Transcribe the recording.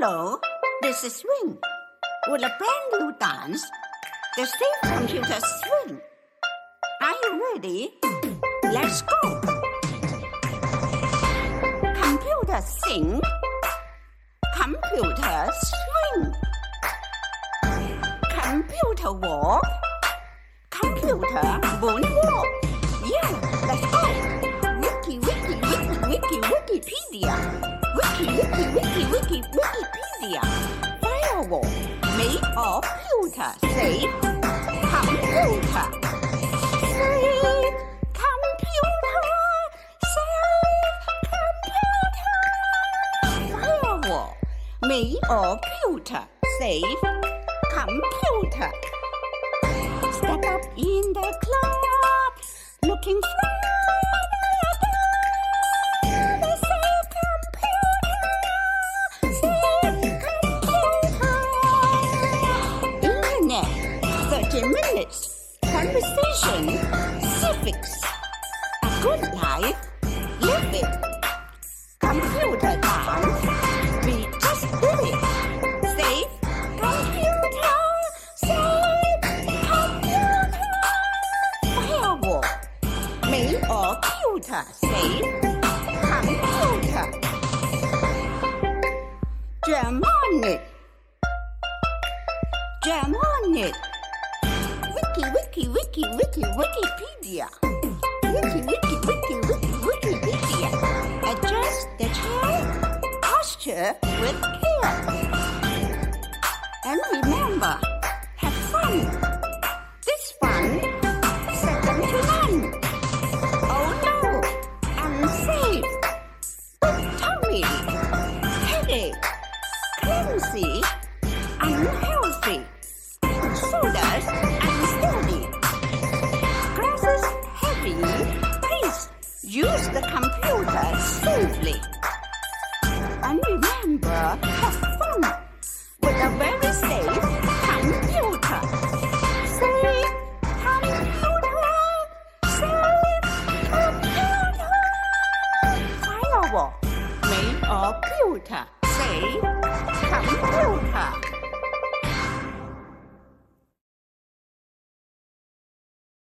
Hello, this is Swing. With a brand new dance, the Safe Computer Swing. Are you ready? Let's go. Computer sing. Computer swing. Computer walk. Computer moonwalk. Yeah, let's go. Wiki, wiki, wiki, wiki, Wikipedia. Wiki, Wiki, wiki, wiki, wiki, Wikipedia. Firewall made of computer. Safe computer. Computer. Firewall made of pewter. Safe computer. Step up in the club, looking fly. 50 minutes. Conversation. Civics. A good life. Live it. Computer time. be just do it. Save. Computer. Save. Computer. Firewall. Computer. Computer. Wiki, wiki, wiki, wiki, Wikipedia. Wiki, wiki, wiki, wiki, Wikipedia. Adjust the chair posture with care. And remember, have fun. This fun, second to none. Oh no, unsafe. Tummy, headache, clumsy, unhealthy. The computer safely. And remember, have fun with a very safe computer. Safe computer. Safe computer. Firewall made of pewter. Safe computer.